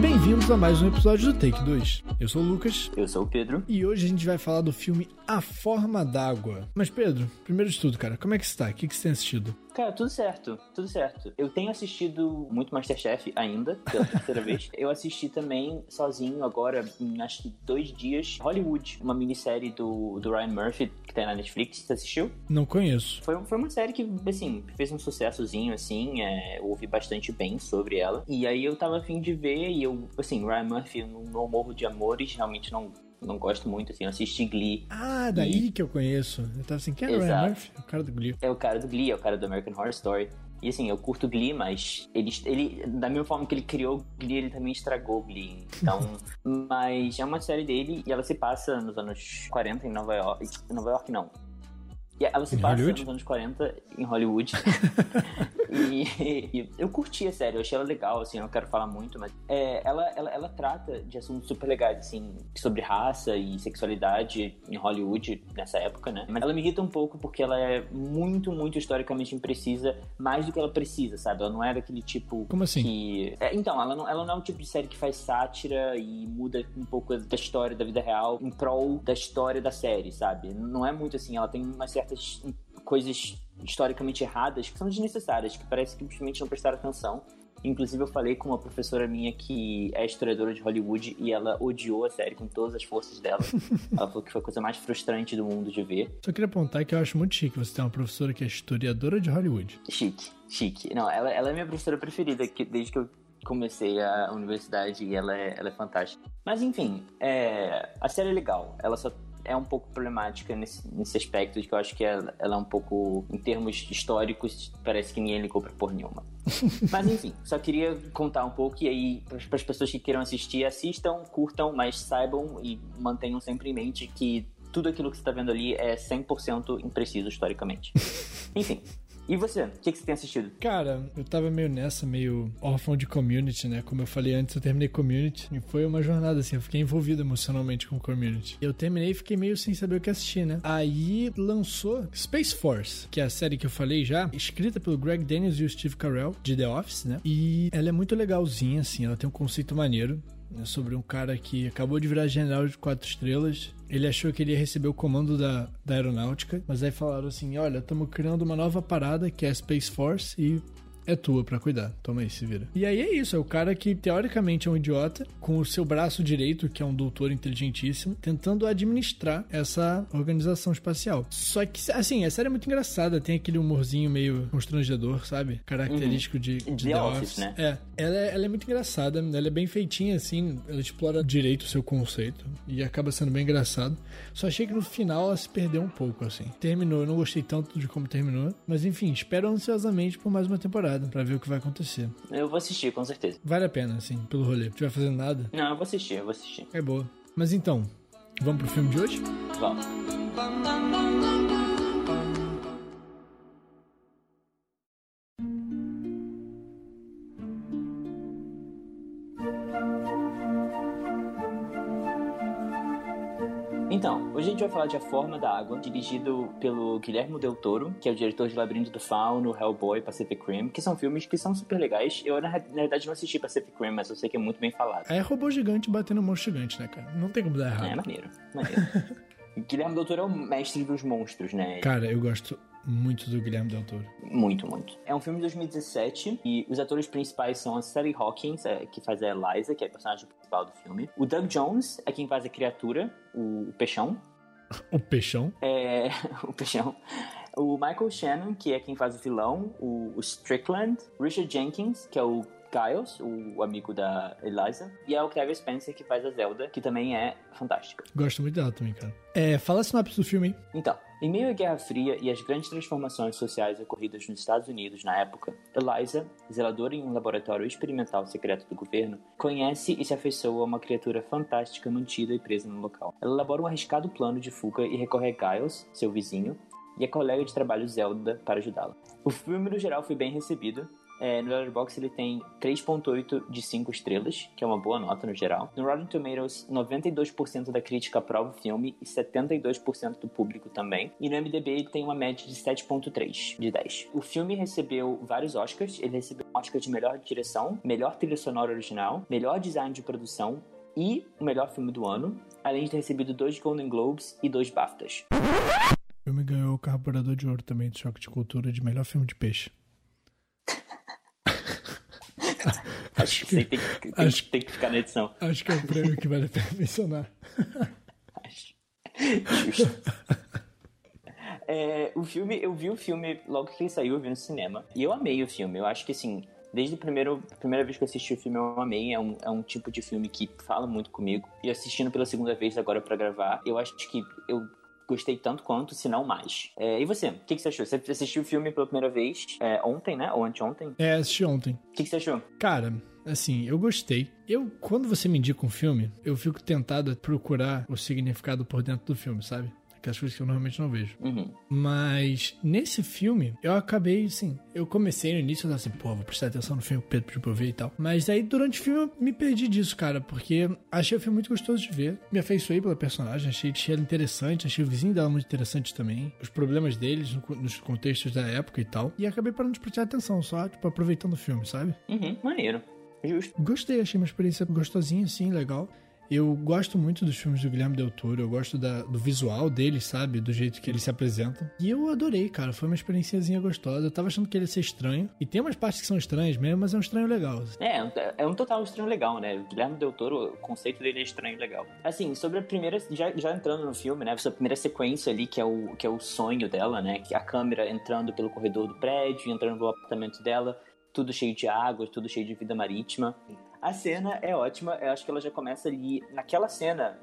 Bem-vindos a mais um episódio do Take 2. Eu sou o Lucas. Eu sou o Pedro. E hoje a gente vai falar do filme A Forma d'Água. Mas, Pedro, primeiro de tudo, cara, como é que está? O que, que você tem assistido? Cara, tudo certo, tudo certo. Eu tenho assistido muito Masterchef ainda, pela terceira vez. Eu assisti também sozinho agora, em acho que dois dias, Hollywood, uma minissérie do, do Ryan Murphy, que tem na Netflix. Você assistiu? Não conheço. Foi, foi uma série que, assim, fez um sucessozinho, assim, é, eu ouvi bastante bem sobre ela. E aí eu tava afim de ver, e eu, assim, Ryan Murphy, eu não, não morro de amores, realmente não não gosto muito, assim, eu assisti Glee. Ah, daí e... que eu conheço. Eu tava assim, quem é o Ryan Murphy? O cara do Glee. É o cara do Glee, é o cara do American Horror Story. E assim, eu curto Glee, mas ele, ele da mesma forma que ele criou Glee, ele também estragou Glee. Então, mas é uma série dele e ela se passa nos anos 40 em Nova York. Nova York não. E ela se em passa Hollywood? nos anos 40 em Hollywood. e, e, eu curti a série, eu achei ela legal, assim, eu não quero falar muito, mas é, ela, ela, ela trata de assuntos super legais, assim, sobre raça e sexualidade em Hollywood nessa época, né? Mas ela me irrita um pouco porque ela é muito, muito historicamente imprecisa, mais do que ela precisa, sabe? Ela não é daquele tipo. Como assim? Que... É, então, ela não, ela não é um tipo de série que faz sátira e muda um pouco da história da vida real em prol da história da série, sabe? Não é muito assim, ela tem uma certas coisas historicamente erradas que são desnecessárias, que parece que simplesmente não prestaram atenção. Inclusive, eu falei com uma professora minha que é historiadora de Hollywood e ela odiou a série com todas as forças dela. ela falou que foi a coisa mais frustrante do mundo de ver. Só queria apontar que eu acho muito chique você ter uma professora que é historiadora de Hollywood. Chique, chique. Não, ela, ela é minha professora preferida que, desde que eu comecei a universidade e ela é, ela é fantástica. Mas enfim, é, a série é legal. Ela só é um pouco problemática nesse, nesse aspecto de que eu acho que ela, ela, é um pouco, em termos históricos, parece que ninguém ligou pra porra nenhuma. mas enfim, só queria contar um pouco e aí, para as pessoas que queiram assistir, assistam, curtam, mas saibam e mantenham sempre em mente que tudo aquilo que você está vendo ali é 100% impreciso historicamente. Enfim, e você? O que, que você tem assistido? Cara, eu tava meio nessa, meio órfão de community, né? Como eu falei antes, eu terminei community e foi uma jornada assim, eu fiquei envolvido emocionalmente com community. Eu terminei e fiquei meio sem saber o que assistir, né? Aí lançou Space Force, que é a série que eu falei já, escrita pelo Greg Daniels e o Steve Carell, de The Office, né? E ela é muito legalzinha, assim, ela tem um conceito maneiro sobre um cara que acabou de virar general de quatro estrelas. Ele achou que ele ia receber o comando da, da aeronáutica, mas aí falaram assim: olha, estamos criando uma nova parada que é a Space Force e é tua para cuidar. Toma aí, se vira. E aí é isso, é o cara que teoricamente é um idiota, com o seu braço direito, que é um doutor inteligentíssimo, tentando administrar essa organização espacial. Só que, assim, a série é muito engraçada, tem aquele humorzinho meio constrangedor, sabe? Característico uhum. de, de The, The Office. Office. né? É. Ela, é. ela é muito engraçada, ela é bem feitinha, assim, ela explora direito o seu conceito e acaba sendo bem engraçado. Só achei que no final ela se perdeu um pouco, assim. Terminou, eu não gostei tanto de como terminou, mas enfim, espero ansiosamente por mais uma temporada temporada para ver o que vai acontecer. Eu vou assistir, com certeza. Vale a pena, assim, pelo rolê. Se tiver fazendo nada. Não, eu vou assistir, eu vou assistir. É boa. Mas então, vamos pro filme de hoje? Vamos. Hoje a gente vai falar de A Forma da Água, dirigido pelo Guilherme Del Toro, que é o diretor de Labirinto do Fauno, Hellboy, Pacific Rim, que são filmes que são super legais. Eu, na, na verdade, não assisti Pacific Rim, mas eu sei que é muito bem falado. É robô gigante batendo monstro gigante, né, cara? Não tem como dar errado. É, maneiro, maneiro. Guilherme Del Toro é o mestre dos monstros, né? Cara, eu gosto muito do Guilherme Del Toro. Muito, muito. É um filme de 2017 e os atores principais são a Sally Hawkins, é, que faz a Eliza, que é a personagem principal do filme. O Doug Jones é quem faz a criatura, o, o peixão. O peixão? É, o peixão. O Michael Shannon, que é quem faz o vilão, o, o Strickland, Richard Jenkins, que é o Giles, o amigo da Eliza, e é o Kevin Spencer que faz a Zelda, que também é fantástica. Gosto muito dela também, cara. É, fala a sinopse do filme, hein? Então, em meio à Guerra Fria e às grandes transformações sociais ocorridas nos Estados Unidos na época, Eliza, zeladora em um laboratório experimental secreto do governo, conhece e se afeiçoa a uma criatura fantástica mantida e presa no local. Ela elabora um arriscado plano de fuga e recorre a Giles, seu vizinho, e a colega de trabalho Zelda para ajudá-la. O filme, no geral, foi bem recebido, É, no Letterboxd ele tem 3.8 de 5 estrelas, que é uma boa nota no geral. No Rotten Tomatoes, 92% da crítica aprova o filme e 72% do público também. E no MDB ele tem uma média de 7.3 de 10. O filme recebeu vários Oscars. Ele recebeu um Oscar de melhor direção, melhor trilha sonora original, melhor design de produção e o melhor filme do ano, além de ter recebido dois Golden Globes e dois BAFTAs. O filme ganhou o Carburador de Ouro também, do Choque de Cultura, de melhor filme de peixe. acho que, tem, que, tem, acho, tem que ficar na edição. Acho que é um prêmio que vale a pena mencionar. acho. Justo. É, o filme, eu vi o filme logo que ele saiu, eu vi no cinema. E eu amei o filme. Eu acho que assim, desde a primeira, primeira vez que eu assisti o filme, eu amei. É um, é um tipo de filme que fala muito comigo. E assistindo pela segunda vez agora para gravar, eu acho que eu gostei tanto quanto, se não mais. É, e você? O que, que, você achou? Você assistiu o filme pela primeira vez é, ontem, né? Ou anteontem? É, assisti ontem. O que, que você achou? Cara, assim, eu gostei. Eu, quando você me indica um filme, eu fico tentado a procurar o significado por dentro do filme, sabe? Aquelas coisas que eu normalmente não vejo. Uhum. Mas nesse filme, eu acabei, assim, eu comecei no início, eu assim, pô, vou prestar atenção no filme, Pedro pediu pra eu ver e tal. Mas aí durante o filme eu me perdi disso, cara, porque achei o filme muito gostoso de ver. Me afeiçoei pela personagem, achei, achei ela interessante, achei o vizinho dela muito interessante também. Os problemas deles nos contextos da época e tal. E acabei parando de prestar atenção, só, tipo, aproveitando o filme, sabe? Uhum, maneiro. Justo. Gostei, achei uma experiência gostosinha, assim, legal. Eu gosto muito dos filmes do Guilherme Del Toro, eu gosto da, do visual dele, sabe? Do jeito que ele se apresenta. E eu adorei, cara. Foi uma experiênciazinha gostosa. Eu tava achando que ele ia ser estranho. E tem umas partes que são estranhas mesmo, mas é um estranho legal. É, é um total estranho legal, né? O Guilherme Del Toro, o conceito dele é estranho legal. Assim, sobre a primeira. Já, já entrando no filme, né? Sobre a primeira sequência ali, que é, o, que é o sonho dela, né? A câmera entrando pelo corredor do prédio, entrando no apartamento dela tudo cheio de água, tudo cheio de vida marítima. A cena é ótima, eu acho que ela já começa ali, naquela cena,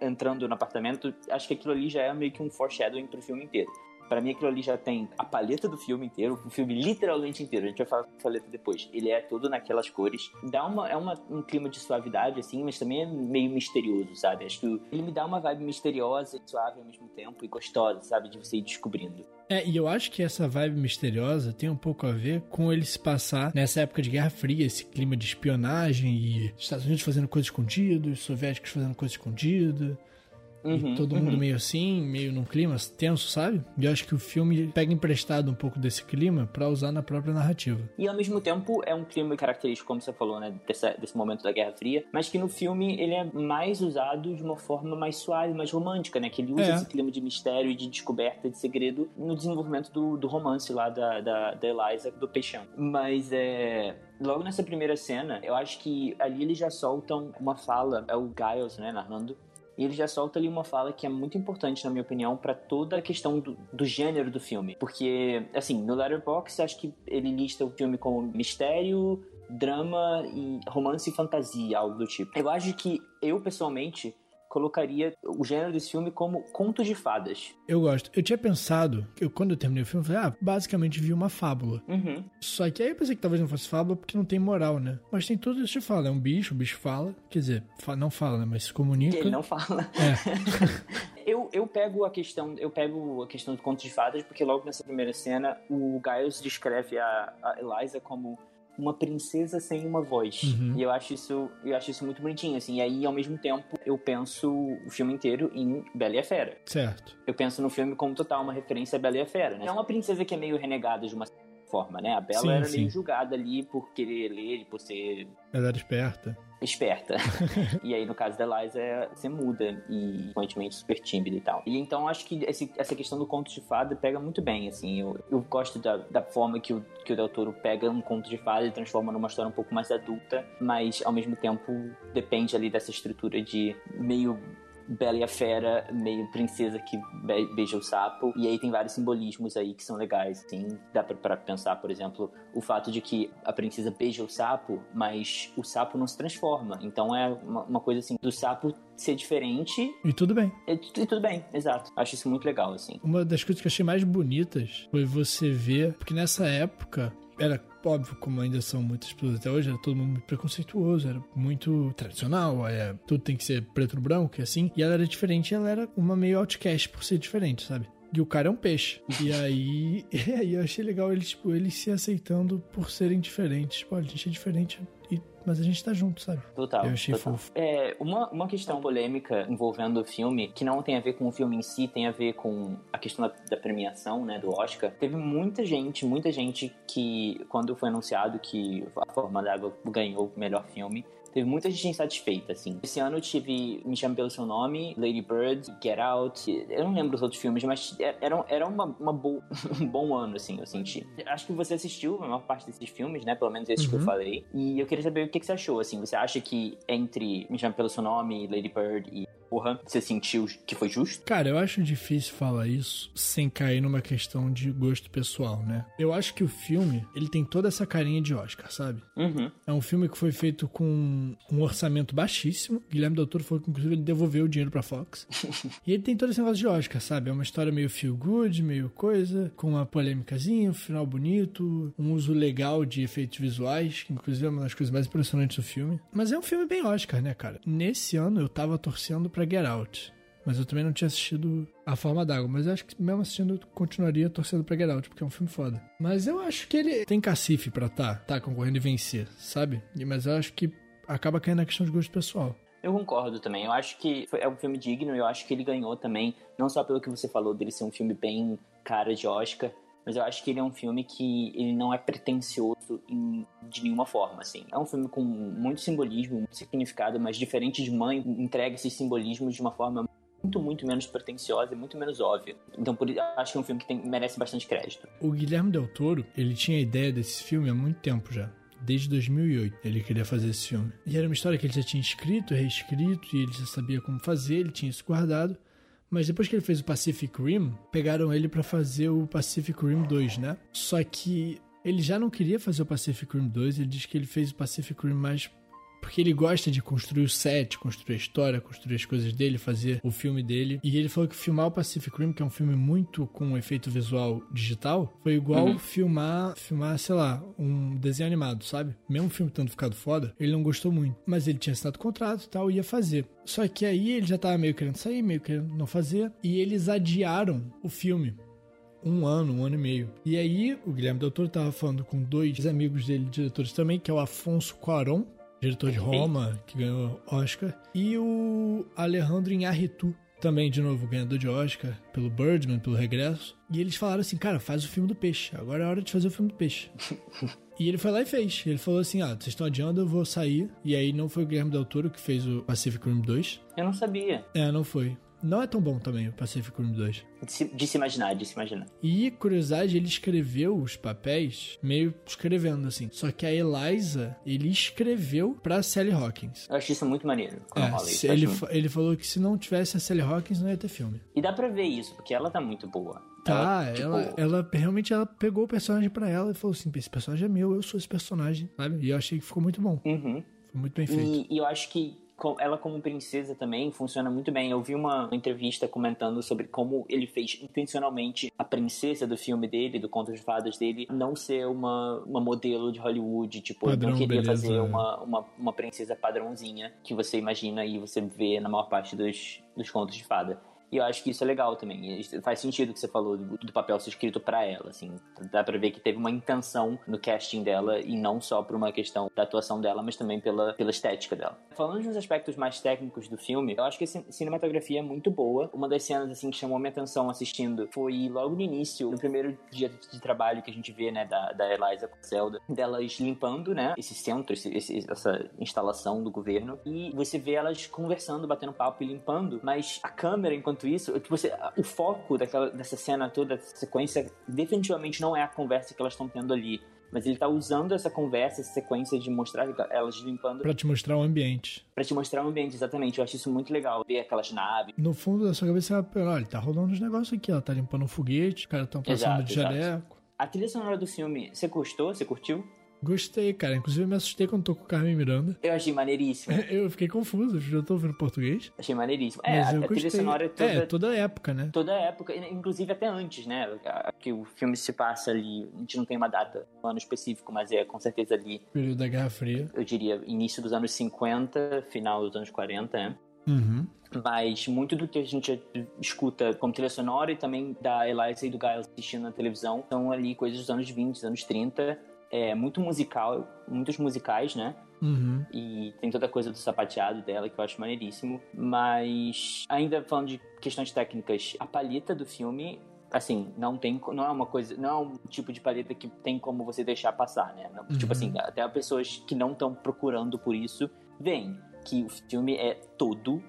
entrando no apartamento, acho que aquilo ali já é meio que um foreshadowing pro filme inteiro. Para mim, aquilo ali já tem a paleta do filme inteiro, o filme literalmente inteiro. A gente vai falar da paleta depois. Ele é todo naquelas cores. Dá uma, é uma, um clima de suavidade, assim, mas também é meio misterioso, sabe? Acho que ele me dá uma vibe misteriosa e suave ao mesmo tempo e gostosa, sabe? De você ir descobrindo. É, e eu acho que essa vibe misteriosa tem um pouco a ver com ele se passar nessa época de Guerra Fria, esse clima de espionagem e Estados Unidos fazendo coisas escondidas, soviéticos fazendo coisas escondidas. Uhum, e todo mundo uhum. meio assim, meio num clima tenso, sabe? E eu acho que o filme pega emprestado um pouco desse clima para usar na própria narrativa. E ao mesmo tempo é um clima característico, como você falou, né? Desse, desse momento da Guerra Fria, mas que no filme ele é mais usado de uma forma mais suave, mais romântica, né? Que ele usa é. esse clima de mistério e de descoberta, de segredo no desenvolvimento do, do romance lá da, da, da Eliza, do Peixão. Mas é logo nessa primeira cena, eu acho que ali eles já soltam uma fala, é o Giles, né, narrando, e ele já solta ali uma fala que é muito importante, na minha opinião, para toda a questão do, do, gênero do filme. Porque, assim, no Letterboxd, acho que ele lista o filme como mistério, drama e romance e fantasia, algo do tipo. Eu acho que eu, pessoalmente, colocaria o gênero desse filme como conto de fadas. Eu gosto. Eu tinha pensado, eu, quando eu terminei o filme, eu falei, ah, basicamente vi uma fábula. Uhum. Só que aí eu pensei que talvez não fosse fábula porque não tem moral, né? Mas tem tudo isso de fala. É um bicho, o bicho fala. Quer dizer, não fala, né? Mas se comunica. Ele não fala. É. eu, eu pego a questão, eu pego a questão do conto de fadas, porque logo nessa primeira cena, o Giles descreve a, a Eliza como uma princesa sem uma voz. Uhum. E eu acho isso, eu acho isso muito bonitinho, assim. E aí, ao mesmo tempo, eu penso o filme inteiro em Bela e a Fera. Certo. Eu penso no filme como total uma referência a Bela e a Fera, né? É uma princesa que é meio renegada de uma forma, né? A Bela sim, era sim. meio julgada ali por querer ler e por ser... Ela era esperta esperta. e aí, no caso da Liza, é ser muda e, consequentemente, super tímida e tal. E então, acho que esse, essa questão do conto de fada pega muito bem, assim. Eu, eu gosto da, da forma que o, que o Del Toro pega um conto de fada e transforma numa história um pouco mais adulta, mas, ao mesmo tempo, depende ali dessa estrutura de meio Bela e a Fera, meio princesa que beija o sapo. E aí tem vários simbolismos aí que são legais, assim. Dá pra, pra, pensar, por exemplo, o fato de que a princesa beija o sapo, mas o sapo não se transforma. Então é uma, uma coisa assim, do sapo ser diferente. E tudo bem. E, e, tudo bem, exato. Acho isso muito legal, assim. Uma das coisas que eu achei mais bonitas foi você ver, porque nessa época era óbvio, como ainda são muitas pessoas até hoje, era todo mundo muito preconceituoso, era muito tradicional, é, tudo tem que ser preto no branco e assim. E ela era diferente, ela era uma meio outcast por ser diferente, sabe? E o cara é um peixe. E aí, e aí eu achei legal eles, tipo, eles se aceitando por serem diferentes. Tipo, a gente é diferente, mas a gente tá junto, sabe? Total. Eu achei total. fofo. É, uma, uma questão polêmica envolvendo o filme, que não tem a ver com o filme em si, tem a ver com a questão da, da premiação, né, do Oscar. Teve muita gente, muita gente que, quando foi anunciado que A Forma d'Água ganhou o melhor filme, teve muita gente insatisfeita, assim. Esse ano eu tive Me Chame Pelo Seu Nome, Lady Bird, Get Out, eu não lembro os outros filmes, mas era, era uma, uma bo... um bom ano, assim, eu senti. Acho que você assistiu a maior parte desses filmes, né, pelo menos esses que eu Uhum. falei, e eu queria saber o que, que você achou, assim, você acha que entre Me Chame Pelo Seu Nome, Lady Bird e Porra, você sentiu que foi justo? Cara, eu acho difícil falar isso sem cair numa questão de gosto pessoal, né? Eu acho que o filme, ele tem toda essa carinha de Oscar, sabe? Uhum. É um filme que foi feito com um orçamento baixíssimo. Guilherme Del Toro falou que, inclusive, ele devolveu o dinheiro pra Fox. e ele tem todo esse negócio de Oscar, sabe? É uma história meio feel good, meio coisa, com uma polêmicazinha, um final bonito, um uso legal de efeitos visuais, que inclusive é uma das coisas mais impressionantes do filme. Mas é um filme bem Oscar, né, cara? Nesse ano eu tava torcendo pra Get Out. Mas eu também não tinha assistido A Forma d'Água. Mas eu acho que mesmo assistindo, eu continuaria torcendo pra Get Out, porque é um filme foda. Mas eu acho que ele tem cacife pra tá, tá concorrendo e vencer, sabe? Mas eu acho que acaba caindo na questão de gosto pessoal. Eu concordo também. Eu acho que é um filme digno e eu acho que ele ganhou também, não só pelo que você falou dele ser um filme bem cara de Oscar, mas eu acho que ele é um filme que ele não é pretencioso em- de nenhuma forma, assim. É um filme com muito simbolismo, muito significado, mas diferente de Mãe, entrega esses simbolismos de uma forma muito, muito menos pretenciosa e muito menos óbvia. Então, por acho que é um filme que tem- merece bastante crédito. O Guilherme Del Toro, ele tinha a ideia desse filme há muito tempo já. Desde 2008 ele queria fazer esse filme. E era uma história que ele já tinha escrito, reescrito, e ele já sabia como fazer, ele tinha isso guardado. Mas depois que ele fez o Pacific Rim, pegaram ele pra fazer o Pacific Rim 2, né? Só que ele já não queria fazer o Pacific Rim 2, ele diz que ele fez o Pacific Rim mais porque ele gosta de construir o set, construir a história, construir as coisas dele, fazer o filme dele. E ele falou que filmar o Pacific Rim, que é um filme muito com um efeito visual digital, foi igual Uhum. filmar, filmar, sei lá, um desenho animado, sabe? Mesmo o filme tendo ficado foda, ele não gostou muito. Mas ele tinha assinado contrato e tal, ia fazer. Só que aí ele já tava meio querendo sair, meio querendo não fazer. E eles adiaram o filme um ano, um ano e meio. E aí, o Guilherme Del Toro tava falando com dois amigos dele, diretores também, que é o Afonso Cuarón, diretor de Roma, que ganhou Oscar, e o Alejandro Inarritu, também, de novo, ganhador de Oscar, pelo Birdman, pelo Regresso. E eles falaram assim, cara, faz o filme do peixe. Agora é hora de fazer o filme do peixe. E ele foi lá e fez. Ele falou assim: ah, vocês estão adiando, eu vou sair. E aí não foi o Guilherme Del Toro que fez o Pacific Rim 2. Eu não sabia É, não foi. Não é tão bom também o Pacific Rim 2. de se, de se imaginar, de se imaginar. E, curiosidade, ele escreveu os papéis meio escrevendo, assim. Só que a Eliza, ele escreveu pra Sally Hawkins. Eu acho isso muito maneiro. quando É, isso. Ele, fa- ele falou que se não tivesse a Sally Hawkins, não ia ter filme. E dá pra ver isso, porque ela tá muito boa. Tá, tipo, ela, ela realmente ela pegou o personagem pra ela e falou assim: esse personagem é meu, eu sou esse personagem, sabe? E eu achei que ficou muito bom. Uhum. Foi muito bem feito. E, e eu acho que ela como princesa também funciona muito bem. Eu vi uma entrevista comentando sobre como ele fez intencionalmente a princesa do filme dele, do Conto de Fadas dele, não ser uma, uma modelo de Hollywood. Tipo, ele Padrão, não queria beleza, fazer é. uma, uma, uma princesa padrãozinha que você imagina e você vê na maior parte dos, dos contos de fada. E eu acho que isso é legal também. Faz sentido o que você falou do, do papel ser escrito pra ela, assim. Dá pra ver que teve uma intenção no casting dela e não só por uma questão da atuação dela, mas também pela, pela estética dela. Falando dos aspectos mais técnicos do filme, eu acho que a cin- cinematografia é muito boa. Uma das cenas, assim, que chamou minha atenção assistindo foi logo no início, no primeiro dia de trabalho que a gente vê, né, da, da Eliza com Zelda, delas limpando, né, esse centro, esse- esse- essa instalação do governo. E você vê elas conversando, batendo papo e limpando, mas a câmera, enquanto isso, tipo, você, o foco daquela, dessa cena toda, dessa sequência, definitivamente não é a conversa que elas estão tendo ali. Mas ele tá usando essa conversa, essa sequência de mostrar elas limpando Pra te mostrar o ambiente. pra te mostrar o ambiente, exatamente. Eu acho isso muito legal. Ver aquelas naves. No fundo da sua cabeça, ela pensa, olha, tá rolando uns negócios aqui, ela tá limpando um foguete, os caras tão passando Exato, de exato. jaleco. A trilha sonora do filme, você gostou? Você curtiu? Gostei, cara. Inclusive, eu me assustei quando tô com o Carmen Miranda. Eu achei maneiríssimo. Eu fiquei confuso, eu já tô ouvindo português. achei maneiríssimo. É, Mas a, eu a trilha sonora é toda, É, toda a época, né? toda a época, inclusive até antes, né? Que o filme se passa ali, a gente não tem uma data, um ano específico, mas é com certeza ali, Período da Guerra Fria. eu diria, início dos anos 50, final dos anos 40, né? Uhum. Mas muito do que a gente escuta como trilha sonora e também da Eliza e do Giles assistindo na televisão são ali coisas dos anos 20, anos 30. É muito musical, muitos musicais, né? Uhum. E tem toda a coisa do sapateado dela que eu acho maneiríssimo. Mas, ainda falando de questões técnicas, a palheta do filme assim, não tem, não é uma coisa, não é um tipo de paleta que tem como você deixar passar, né? Não, Uhum. Tipo assim, até pessoas que não estão procurando por isso, veem que o filme é todo,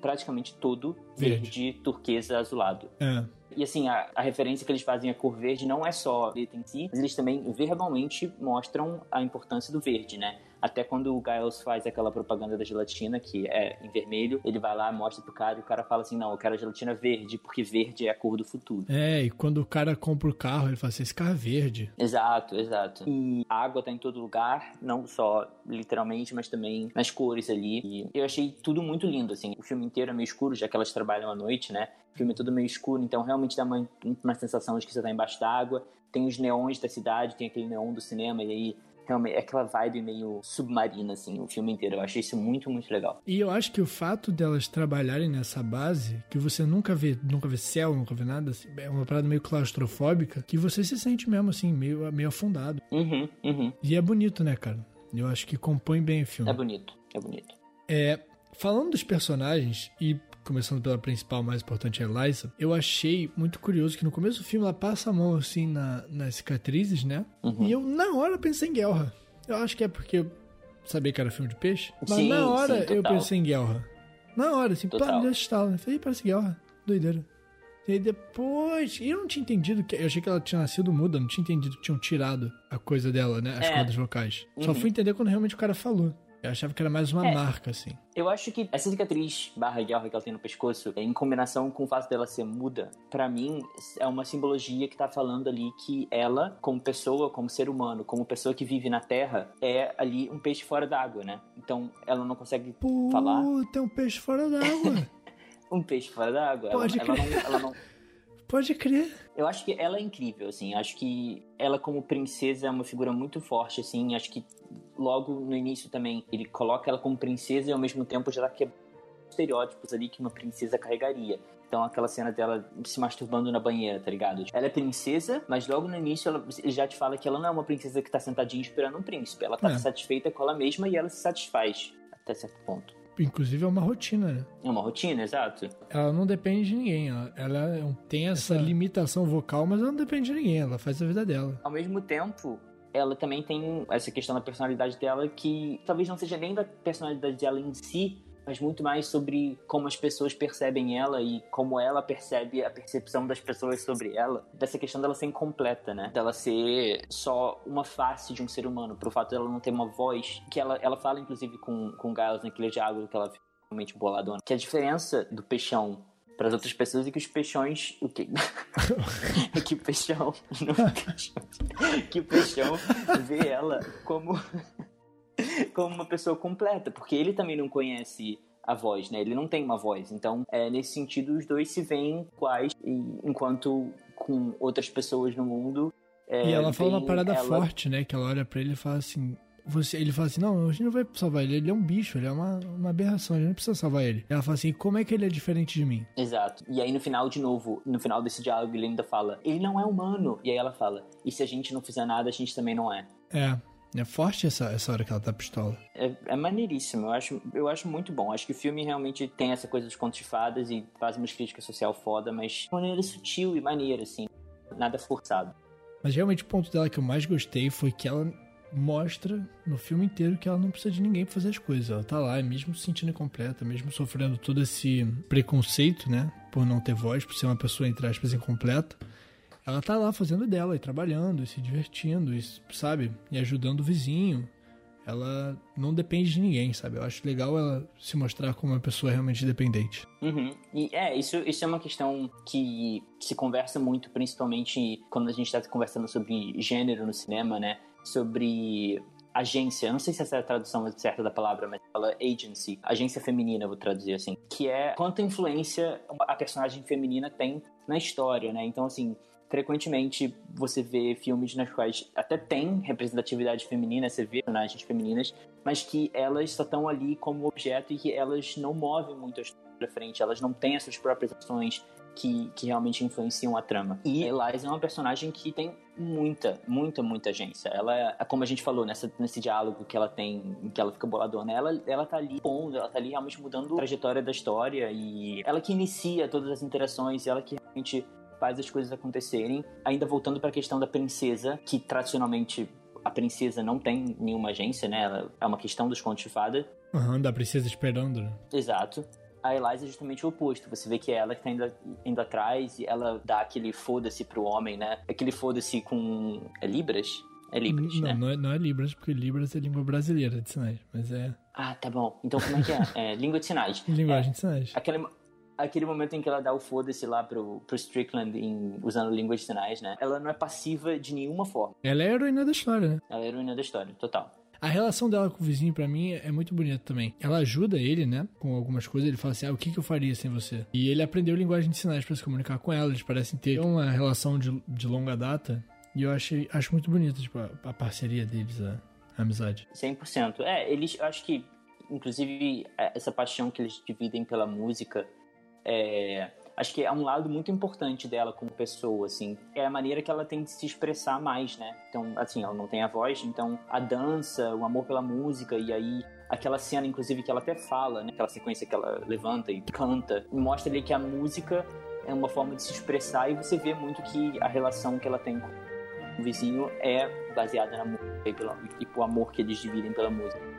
praticamente todo, Verde. verde, turquesa, azulado. É. E assim, a, a referência que eles fazem à cor verde não é só a letra em si, mas eles também verbalmente mostram a importância do verde, né? Até quando o Giles faz aquela propaganda da gelatina, que é em vermelho, ele vai lá, mostra pro cara e o cara fala assim: não, eu quero a gelatina verde, porque verde é a cor do futuro. É, e quando o cara compra o carro, ele fala assim, esse carro é verde. Exato, exato. E a água tá em todo lugar, não só literalmente, mas também nas cores ali. E eu achei tudo muito lindo, assim. O filme inteiro é meio escuro, já que elas trabalham à noite, né? O filme é todo meio escuro, então realmente dá uma, uma sensação de que você tá embaixo d'água. Tem os neons da cidade, tem aquele neon do cinema, e aí realmente é aquela vibe meio submarina, assim, o filme inteiro. Eu achei isso muito, muito legal. E eu acho que o fato delas trabalharem nessa base, que você nunca vê, nunca vê céu, nunca vê nada, assim, é uma parada meio claustrofóbica, que você se sente mesmo assim, meio, meio afundado. Uhum, uhum. E é bonito, né, cara? Eu acho que compõe bem o filme. É bonito, é bonito. É, falando dos personagens e começando pela principal, mais importante, a Eliza, eu achei muito curioso que no começo do filme ela passa a mão assim na, nas cicatrizes, né? Uhum. E eu na hora pensei em Guerra. Eu acho que é porque eu sabia que era filme de peixe, mas Sim, na hora sim, eu pensei em Guerra. Na hora, assim, pá, Total. esse estalo, né? Falei, "Ih, parece Guerra. Doideira. E aí depois. E eu não tinha entendido que. Eu achei que ela tinha nascido muda, não tinha entendido que tinham tirado a coisa dela, né? As É. cordas vocais. Só Uhum. fui entender quando realmente o cara falou. Eu achava que era mais uma É. marca, assim. Eu acho que essa cicatriz barra guerra que ela tem no pescoço, em combinação com o fato dela ser muda, pra mim é uma simbologia que tá falando ali que ela, como pessoa, como ser humano, como pessoa que vive na Terra, é ali um peixe fora d'água, né? Então ela não consegue Pô, falar. tem um peixe fora d'água. Um peixe fora d'água. Ela, Pode ela crer. não, ela não. Pode crer. Eu acho que ela é incrível, assim. Acho que ela, como princesa, é uma figura muito forte, assim. Acho que logo no início também ele coloca ela como princesa e ao mesmo tempo já quebrando estereótipos ali que uma princesa carregaria. Então, aquela cena dela se masturbando na banheira, tá ligado? Ela é princesa, mas logo no início ela, ele já te fala que ela não é uma princesa que tá sentadinha esperando um príncipe. Ela tá É. satisfeita com ela mesma e ela se satisfaz até certo ponto. Inclusive é uma rotina, né? É uma rotina, exato. Ela não depende de ninguém. Ela, ela é tem essa limitação vocal, mas ela não depende de ninguém. Ela faz a vida dela. Ao mesmo tempo, ela também tem essa questão da personalidade dela que talvez não seja nem da personalidade dela em si, mas muito mais sobre como as pessoas percebem ela e como ela percebe a percepção das pessoas sobre ela. Dessa questão dela ser incompleta, né? Dela ser só uma face de um ser humano, pro fato dela não ter uma voz. Que ela, ela fala, inclusive, com, com Giles naquele diálogo que ela fica realmente boladona. Que a diferença do peixão para as outras pessoas é que os peixões. O quê? é que o peixão. Não, que o peixão vê ela como. como uma pessoa completa, porque ele também não conhece a voz, né? Ele não tem uma voz. Então, é, nesse sentido, os dois se veem iguais, e, enquanto com outras pessoas no mundo. é, e ela fala uma parada ela- forte, né? Que ela olha pra ele e fala assim. Você, ele fala assim: Não, a gente não vai salvar ele. Ele é um bicho, ele é uma, uma aberração, a gente não precisa salvar ele. Ela fala assim: Como é que ele é diferente de mim? Exato. E aí no final, de novo, no final desse diálogo, ele ainda fala: ele não é humano. E aí ela fala: e se a gente não fizer nada, a gente também não é. É. É forte essa, essa hora que ela tá pistola. É, é maneiríssimo, eu acho, eu acho muito bom. Acho que o filme realmente tem essa coisa dos contos de fadas e faz uma crítica social foda, mas de maneira sutil e maneira, assim. Nada forçado. Mas realmente o ponto dela que eu mais gostei foi que ela mostra no filme inteiro que ela não precisa de ninguém pra fazer as coisas. Ela tá lá, mesmo se sentindo incompleta, mesmo sofrendo todo esse preconceito, né? Por não ter voz, por ser uma pessoa, entre aspas, incompleta. Ela tá lá fazendo dela e trabalhando, e se divertindo, e, sabe? E ajudando o vizinho. Ela não depende de ninguém, sabe? Eu acho legal ela se mostrar como uma pessoa realmente independente. Uhum. E é, isso, isso é uma questão que se conversa muito, principalmente quando a gente tá conversando sobre gênero no cinema, né? Sobre agência, não sei se essa é a tradução certa da palavra, mas fala agency, agência feminina, vou traduzir assim, que é quanta influência a personagem feminina tem na história, né? Então, assim, frequentemente você vê filmes nas quais até tem representatividade feminina, você vê personagens femininas, mas que elas só estão ali como objeto e que elas não movem muito a história pra frente, elas não têm as suas próprias ações que, que realmente influenciam a trama. E Eliza é uma personagem que tem muita, muita, muita agência. Ela, é, como a gente falou nessa, nesse diálogo que ela tem, em que ela fica boladona, ela, ela tá ali pondo, ela tá ali realmente mudando a trajetória da história e ela que inicia todas as interações, ela que realmente faz as coisas acontecerem. Ainda voltando para a questão da princesa, que tradicionalmente a princesa não tem nenhuma agência, né? Ela é uma questão dos contos de fada. Aham, uhum, da princesa esperando. Né? Exato. A Eliza é justamente o oposto. Você vê que é ela que tá indo, indo atrás e ela dá aquele foda-se pro homem, né? Aquele foda-se com. É Libras? É Libras, não, né? Não é, não é Libras, porque Libras é língua brasileira de sinais, mas é... Ah, tá bom. Então como é que é? é língua de sinais. Linguagem é, de sinais. Aquele, aquele momento em que ela dá o foda-se lá pro, pro Strickland em, usando língua de sinais, né? Ela não é passiva de nenhuma forma. Ela é a heroína da história, né? Ela é a heroína da história, total. A relação dela com o vizinho, para mim, é muito bonita também. Ela ajuda ele, né? Com algumas coisas. Ele fala assim: ah, o que, que eu faria sem você? E ele aprendeu linguagem de sinais para se comunicar com ela. Eles parecem ter uma relação de, de longa data. E eu achei, acho muito bonita, tipo, a, a parceria deles, a, a amizade. 100%. É, eles, acho que, inclusive, é, essa paixão que eles dividem pela música é, acho que é um lado muito importante dela como pessoa, assim. É a maneira que ela tem de se expressar mais, né? Então, assim, ela não tem a voz, então a dança, o amor pela música, e aí aquela cena, inclusive, que ela até fala, né? Aquela sequência que ela levanta e canta, mostra ali que a música é uma forma de se expressar e você vê muito que a relação que ela tem com o vizinho é baseada na música e, pela, e amor que eles dividem pela música.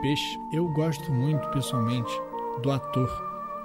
Peixe, eu gosto muito, pessoalmente, do ator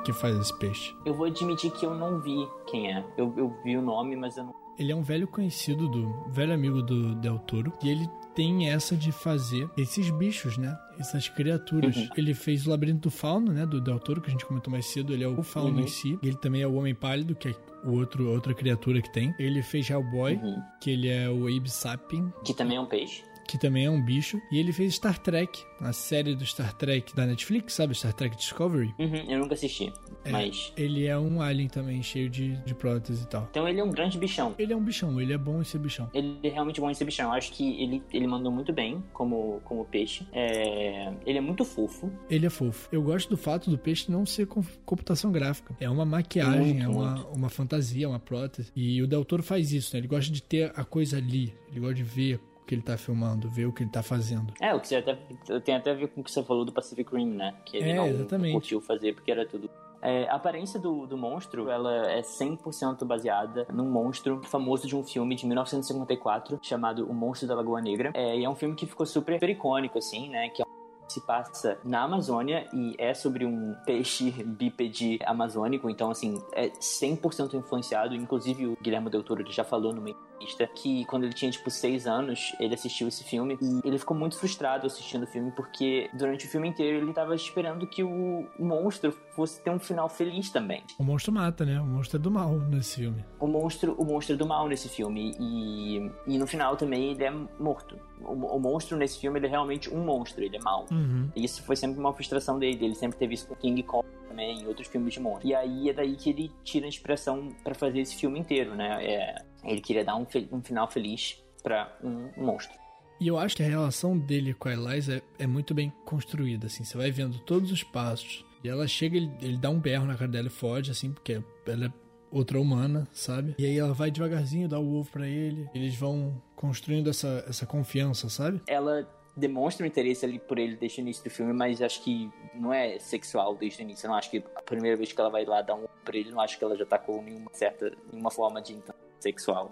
que faz esse peixe. Eu vou admitir que eu não vi quem é. Eu, eu vi o nome, mas eu não. Ele é um velho conhecido do velho amigo do Del Toro e ele tem essa de fazer esses bichos, né? Essas criaturas. Uhum. Ele fez o Labirinto do Fauno, né? Do Del Toro, que a gente comentou mais cedo. Ele é o fauno uhum. em si. Ele também é o Homem Pálido, que é o outro, outra criatura que tem. Ele fez Hellboy, uhum. que ele é o Abe Sapien. Que também é um peixe que também é um bicho. E ele fez Star Trek, a série do Star Trek da Netflix, sabe? Star Trek Discovery. Uhum, eu nunca assisti, é, mas... Ele é um alien também, cheio de, de prótese e tal. Então ele é um grande bichão. Ele é um bichão, ele é bom em ser bichão. Ele é realmente bom em ser bichão. Eu acho que ele, ele mandou muito bem como, como peixe. É... Ele é muito fofo. Ele é fofo. Eu gosto do fato do peixe não ser computação gráfica. É uma maquiagem, muito, é uma, uma fantasia, uma prótese. E o Del Toro faz isso, né? Ele gosta de ter a coisa ali. Ele gosta de ver que ele tá filmando, ver o que ele tá fazendo. É, o que você até tem até a ver com o que você falou do Pacific Rim, né? Que ele é, não, exatamente. não curtiu fazer porque era tudo é, a aparência do, do monstro, ela é 100% baseada num monstro famoso de um filme de 1954 chamado O Monstro da Lagoa Negra. É, e é um filme que ficou super icônico, assim, né? Que é se passa na Amazônia e é sobre um peixe bípede amazônico, então assim, é 100% influenciado, inclusive o Guilherme Del Toro já falou numa entrevista que quando ele tinha tipo 6 anos, ele assistiu esse filme e ele ficou muito frustrado assistindo o filme porque durante o filme inteiro ele tava esperando que o monstro fosse ter um final feliz também. O monstro mata, né? O monstro é do mal nesse filme. O monstro, o monstro é do mal nesse filme e, e no final também ele é morto. O, o monstro nesse filme ele é realmente um monstro, ele é mau. Uhum. E isso foi sempre uma frustração dele, ele sempre teve isso com King Kong também, em outros filmes de monstro. E aí é daí que ele tira a inspiração para fazer esse filme inteiro, né? É, ele queria dar um, um final feliz para um, um monstro. E eu acho que a relação dele com a Eliza é, é, muito bem construída, assim. Você vai vendo todos os passos. E ela chega, ele, ele dá um berro na cara dela e foge, assim, porque ela é outra humana, sabe? E aí ela vai devagarzinho, dá o ovo para ele. Eles vão construindo essa, essa confiança, sabe? Ela demonstra um interesse ali por ele desde o início do filme, mas acho que não é sexual desde o início. Eu não acho que a primeira vez que ela vai lá dar um pra ele, não acho que ela já tá com nenhuma certa, nenhuma forma de sexual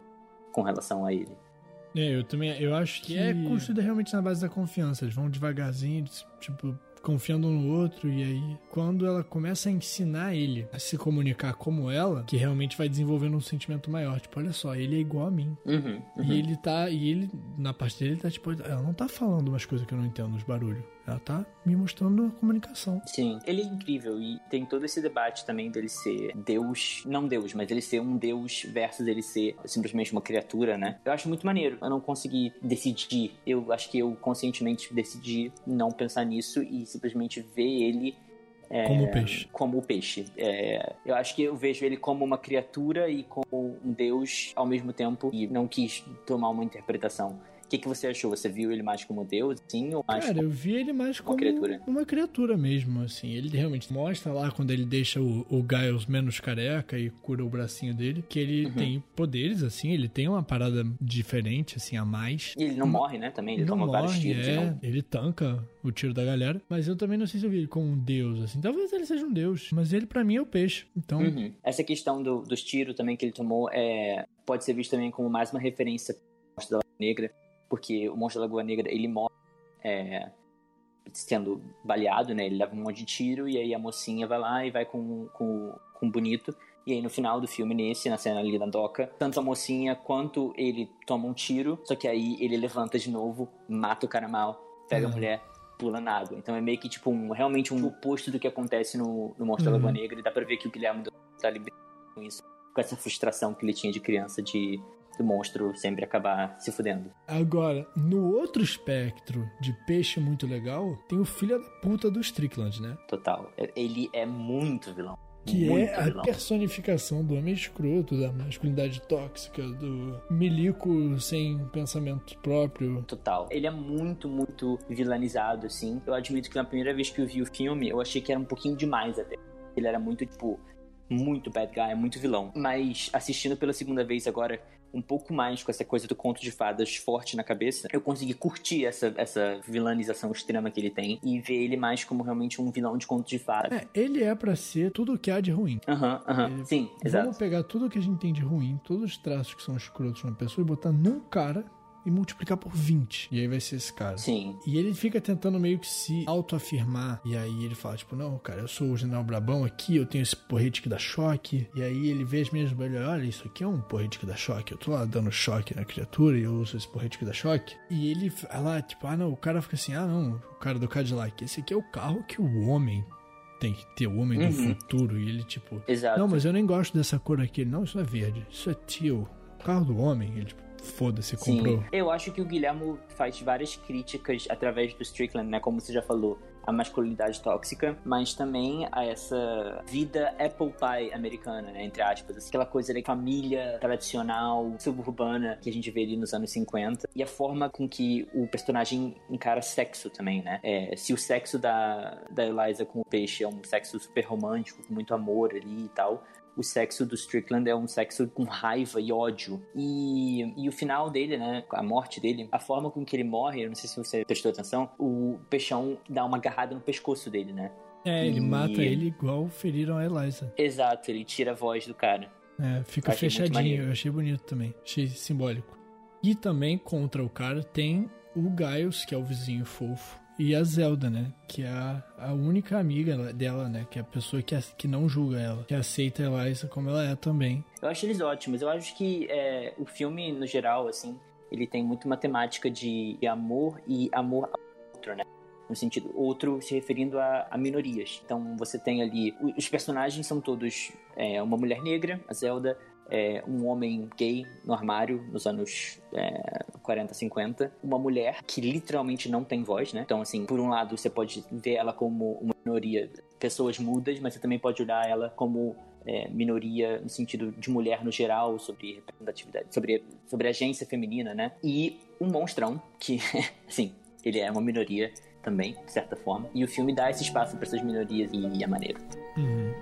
com relação a ele. É, eu também, eu acho que, que é construída realmente na base da confiança. Eles vão devagarzinho, tipo, confiando um no outro, e aí, quando ela começa a ensinar ele a se comunicar como ela, que realmente vai desenvolvendo um sentimento maior. Tipo, olha só, ele é igual a mim. Uhum, uhum. E ele tá, e ele, na parte dele, ele tá tipo, ela não tá falando umas coisas que eu não entendo, os barulhos. Ela tá me mostrando a comunicação. Sim, ele é incrível e tem todo esse debate também dele ser Deus, não Deus, mas ele ser um Deus versus ele ser simplesmente uma criatura, né? Eu acho muito maneiro. Eu não consegui decidir. Eu acho que eu conscientemente decidi não pensar nisso e simplesmente ver ele é, como o peixe. Como o peixe. É, eu acho que eu vejo ele como uma criatura e como um deus ao mesmo tempo e não quis tomar uma interpretação que, que você achou? Você viu ele mais como Deus, sim, ou mais Cara, eu vi ele mais como uma criatura, uma criatura mesmo, assim. Ele realmente mostra lá quando ele deixa o, o Giles menos careca e cura o bracinho dele, que ele uhum. tem poderes, assim, ele tem uma parada diferente, assim, a mais. E ele não morre, né, também? Ele não toma morre, vários tiros. É, ele tanca o tiro da galera, mas eu também não sei se eu vi ele como um deus, assim. Talvez ele seja um deus, mas ele para mim é o peixe, então... Uhum. Essa questão do, dos tiros também que ele tomou é, pode ser visto também como mais uma referência da Negra, porque o monstro da Lagoa Negra, ele morre é, sendo baleado, né? Ele leva um monte de tiro e aí a mocinha vai lá e vai com, com, com bonito. E aí no final do filme, nesse, na cena ali da doca, tanto a mocinha quanto ele toma um tiro, só que aí ele levanta de novo, mata o cara mal, pega uhum. a mulher, pula na água. Então é meio que tipo um, realmente um oposto do que acontece no, no Monstro uhum. da Lagoa Negra. E dá pra ver que o Guilherme tá liberando com isso, com essa frustração que ele tinha de criança de do monstro sempre acabar se fudendo. Agora, no outro espectro de peixe muito legal, tem o filho da puta do Strickland, né? Total. Ele é muito vilão. Que muito é a personificação do homem escroto, da masculinidade tóxica, do milico sem pensamento próprio. Total. Ele é muito, muito vilanizado, assim. Eu admito que na primeira vez que eu vi o filme, eu achei que era um pouquinho demais até. Ele era muito, tipo, muito bad guy, muito vilão. Mas assistindo pela segunda vez agora, um pouco mais com essa coisa do conto de fadas forte na cabeça, eu consegui curtir essa, essa vilanização extrema que ele tem e ver ele mais como realmente um vilão de conto de fadas. É, ele é para ser tudo o que há de ruim. Aham, uhum, aham, uhum. sim, exato. Vamos pegar tudo o que a gente tem de ruim, todos os traços que são escrotos numa pessoa e botar num cara e multiplicar por 20. E aí vai ser esse cara. Sim. E ele fica tentando meio que se autoafirmar. E aí ele fala, tipo, não, cara, eu sou o General Brabão aqui, eu tenho esse porrete que dá choque. E aí ele vê as minhas ele olha, isso aqui é um porrete que dá choque. Eu tô lá dando choque na criatura e eu uso esse porrete que dá choque. E ele fala, tipo, ah, não, o cara fica assim, ah, não, o cara do Cadillac, esse aqui é o carro que o homem tem que ter o homem uhum. do futuro. E ele, tipo, Exato. não, mas eu nem gosto dessa cor aqui. Não, isso é verde, isso é teal. O carro do homem, ele, tipo, foda-se, comprou. Sim. Eu acho que o Guilherme faz várias críticas através do Strickland, né? Como você já falou, a masculinidade tóxica, mas também a essa vida apple pie americana, né, entre aspas, assim, aquela coisa da família tradicional, suburbana que a gente vê ali nos anos 50 e a forma com que o personagem encara sexo também, né? É, se o sexo da, da Eliza com o peixe é um sexo super romântico, com muito amor ali e tal, o sexo do Strickland é um sexo com raiva e ódio. E, e o final dele, né, a morte dele, a forma com que ele morre, eu não sei se você prestou atenção, o peixão dá uma agarrada no pescoço dele, né? É, ele e... mata ele igual feriram a Eliza. Exato, ele tira a voz do cara. É, fica fechadinho, eu achei bonito também, achei simbólico. E também contra o cara tem o Giles, que é o vizinho fofo, e a Zelda, né? Que é a, a única amiga dela, né? Que é a pessoa que, que não julga ela, que aceita a Eliza como ela é também. Eu acho eles ótimos. Eu acho que é, o filme, no geral, assim, ele tem muito uma temática de amor e amor ao outro, né? No sentido outro se referindo a, a minorias. Então você tem ali. Os personagens são todos é, uma mulher negra, a Zelda, é, um homem gay no armário nos anos é, 40, 50, uma mulher que literalmente não tem voz, né? Então, assim, por um lado você pode ver ela como uma minoria, pessoas mudas, mas você também pode olhar ela como é, minoria no sentido de mulher no geral, sobre representatividade, sobre, sobre agência feminina, né? E um monstrão que, assim, ele é uma minoria também, de certa forma. E o filme dá esse espaço para essas minorias e, e é maneiro. Uhum.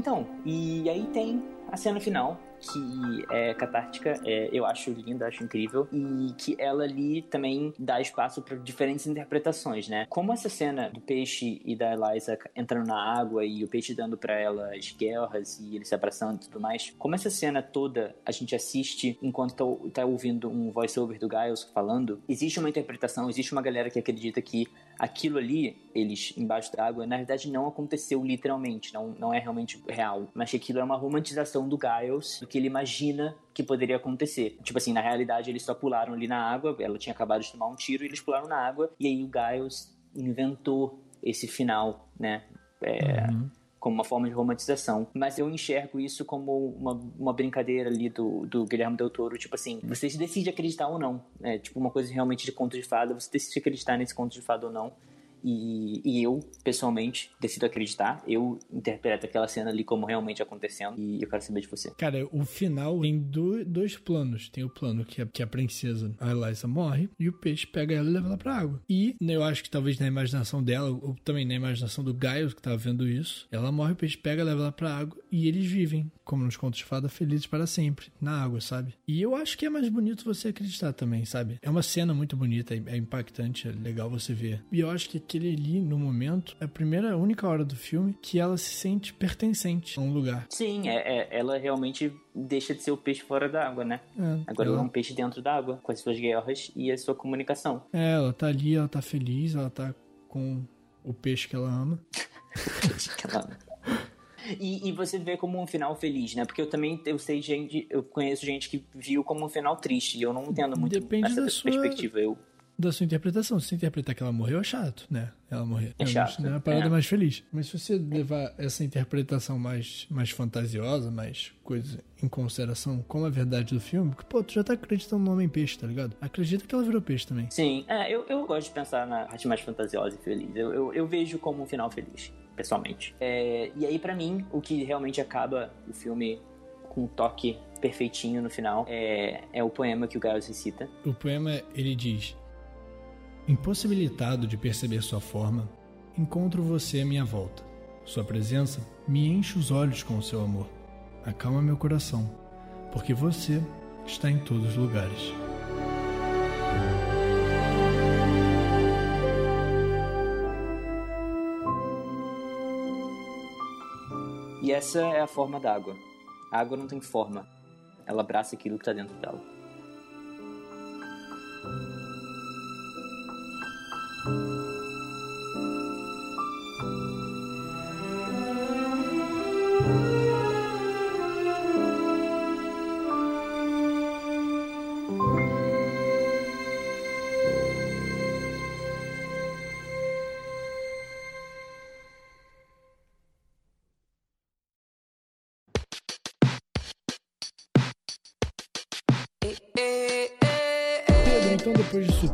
Então, e aí tem a cena final, que é catártica, é, eu acho linda, acho incrível, e que ela ali também dá espaço para diferentes interpretações, né? Como essa cena do peixe e da Eliza entrando na água e o peixe dando para ela as guerras e eles se abraçando e tudo mais, como essa cena toda a gente assiste enquanto tá, tá ouvindo um voice-over do Giles falando, existe uma interpretação, existe uma galera que acredita que aquilo ali, eles embaixo d'água, na verdade não aconteceu literalmente, não, não é realmente real, mas que aquilo é uma romantização do Giles, que ele imagina que poderia acontecer. Tipo assim, na realidade eles só pularam ali na água, ela tinha acabado de tomar um tiro e eles pularam na água, e aí o Giles inventou esse final, né? É, uhum como uma forma de romantização. Mas eu enxergo isso como uma, uma brincadeira ali do, do Guilherme Del Toro, tipo assim, você decide acreditar ou não. É tipo uma coisa realmente de conto de fada, você decide acreditar nesse conto de fada ou não. E, e, eu, pessoalmente, decido acreditar. Eu interpreto aquela cena ali como realmente acontecendo. E eu quero saber de você. Cara, o final tem do, dois planos. Tem o plano que a, que a princesa, a Eliza, morre. E o peixe pega ela e leva ela pra água. E né, eu acho que talvez na imaginação dela, ou também na imaginação do Giles, que tava vendo isso, ela morre, o peixe pega, leva ela pra água. E eles vivem, como nos contos de fada, felizes para sempre, na água, sabe? E eu acho que é mais bonito você acreditar também, sabe? É uma cena muito bonita, é impactante, é legal você ver. E eu acho que aquele ali, no momento, é a primeira, única hora do filme que ela se sente pertencente a um lugar. Sim, é, é ela realmente deixa de ser o peixe fora da água, né? É, Agora ela é um peixe dentro da água, com as suas guerras e a sua comunicação. É, ela tá ali, ela tá feliz, ela tá com o peixe que ela ama. que ela ama. E, e, você vê como um final feliz, né? Porque eu também eu sei gente, eu conheço gente que viu como um final triste e eu não entendo muito Depende essa da perspectiva. Sua... Eu da sua interpretação. Se você interpretar que ela morreu, é chato, né? Ela morrer. É, chato. É uma parada é. mais feliz. Mas se você levar essa interpretação mais, mais fantasiosa, mais coisa em consideração com a verdade do filme, porque, pô, tu já tá acreditando no Homem Peixe, tá ligado? Acredita que ela virou peixe também. Sim, é, eu, eu gosto de pensar na parte mais fantasiosa e feliz. Eu, eu, eu vejo como um final feliz, pessoalmente. É, e aí, para mim, o que realmente acaba o filme com um toque perfeitinho no final é, é o poema que o Giles recita. O poema, ele diz... Impossibilitado de perceber sua forma, encontro você à minha volta. Sua presença me enche os olhos com o seu amor. Acalma meu coração, porque você está em todos os lugares. E essa é a forma da água. A água não tem forma. Ela abraça aquilo que está dentro dela.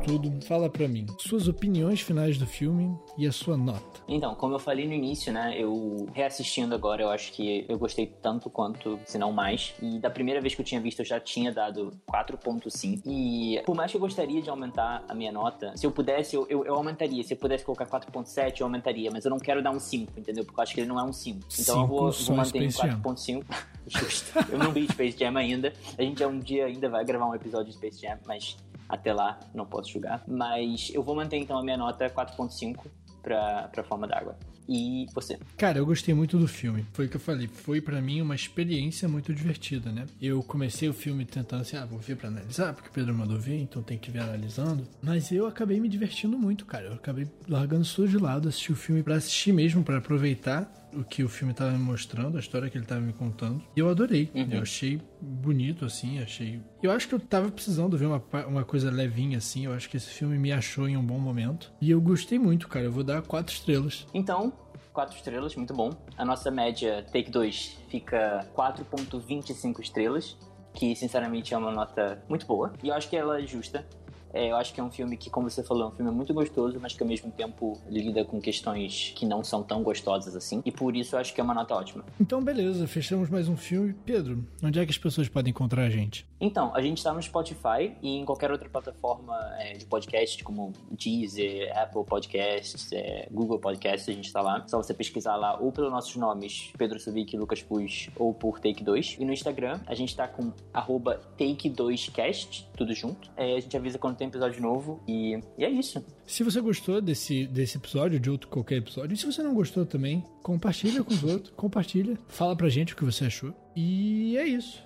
Tudo, fala para mim suas opiniões finais do filme e a sua nota. Então, como eu falei no início, né, eu reassistindo agora, eu acho que eu gostei tanto quanto, se não mais. E da primeira vez que eu tinha visto, eu já tinha dado 4.5. E por mais que eu gostaria de aumentar a minha nota, se eu pudesse, eu, eu, eu aumentaria. Se eu pudesse colocar 4.7, eu aumentaria. Mas eu não quero dar um 5, entendeu? Porque eu acho que ele não é um 5. Então Cinco eu vou, vou manter em 4.5. Justo. eu não vi Space Jam ainda. A gente um dia ainda vai gravar um episódio de Space Jam, mas até lá, não posso julgar. Mas eu vou manter então a minha nota 4.5 pra, pra forma d'água. E você? Cara, eu gostei muito do filme. Foi o que eu falei. Foi para mim uma experiência muito divertida, né? Eu comecei o filme tentando assim, ah, vou ver pra analisar, porque o Pedro mandou ver, então tem que ver analisando. Mas eu acabei me divertindo muito, cara. Eu acabei largando tudo de lado, assisti o filme para assistir mesmo, para aproveitar o que o filme tava me mostrando, a história que ele tava me contando. E eu adorei. Uhum. Eu achei bonito, assim, achei. Eu acho que eu tava precisando ver uma, uma coisa levinha, assim. Eu acho que esse filme me achou em um bom momento. E eu gostei muito, cara. Eu vou dar quatro estrelas. Então, quatro estrelas, muito bom. A nossa média Take 2 fica 4.25 estrelas, que sinceramente é uma nota muito boa. E eu acho que ela é justa. É, eu acho que é um filme que, como você falou, é um filme muito gostoso, mas que ao mesmo tempo lida com questões que não são tão gostosas assim. E por isso eu acho que é uma nota ótima. Então, beleza, fechamos mais um filme. Pedro, onde é que as pessoas podem encontrar a gente? Então, a gente está no Spotify e em qualquer outra plataforma é, de podcast, como Deezer, Apple Podcasts, é, Google Podcasts, a gente está lá. Só você pesquisar lá ou pelos nossos nomes, Pedro Subic Lucas Puz, ou por Take 2. E no Instagram, a gente está com Take2Cast, tudo junto. É, a gente avisa quando tem episódio novo e, e é isso. Se você gostou desse, desse episódio, de outro qualquer episódio, e se você não gostou também, compartilha com os outros, compartilha, fala pra gente o que você achou. E é isso.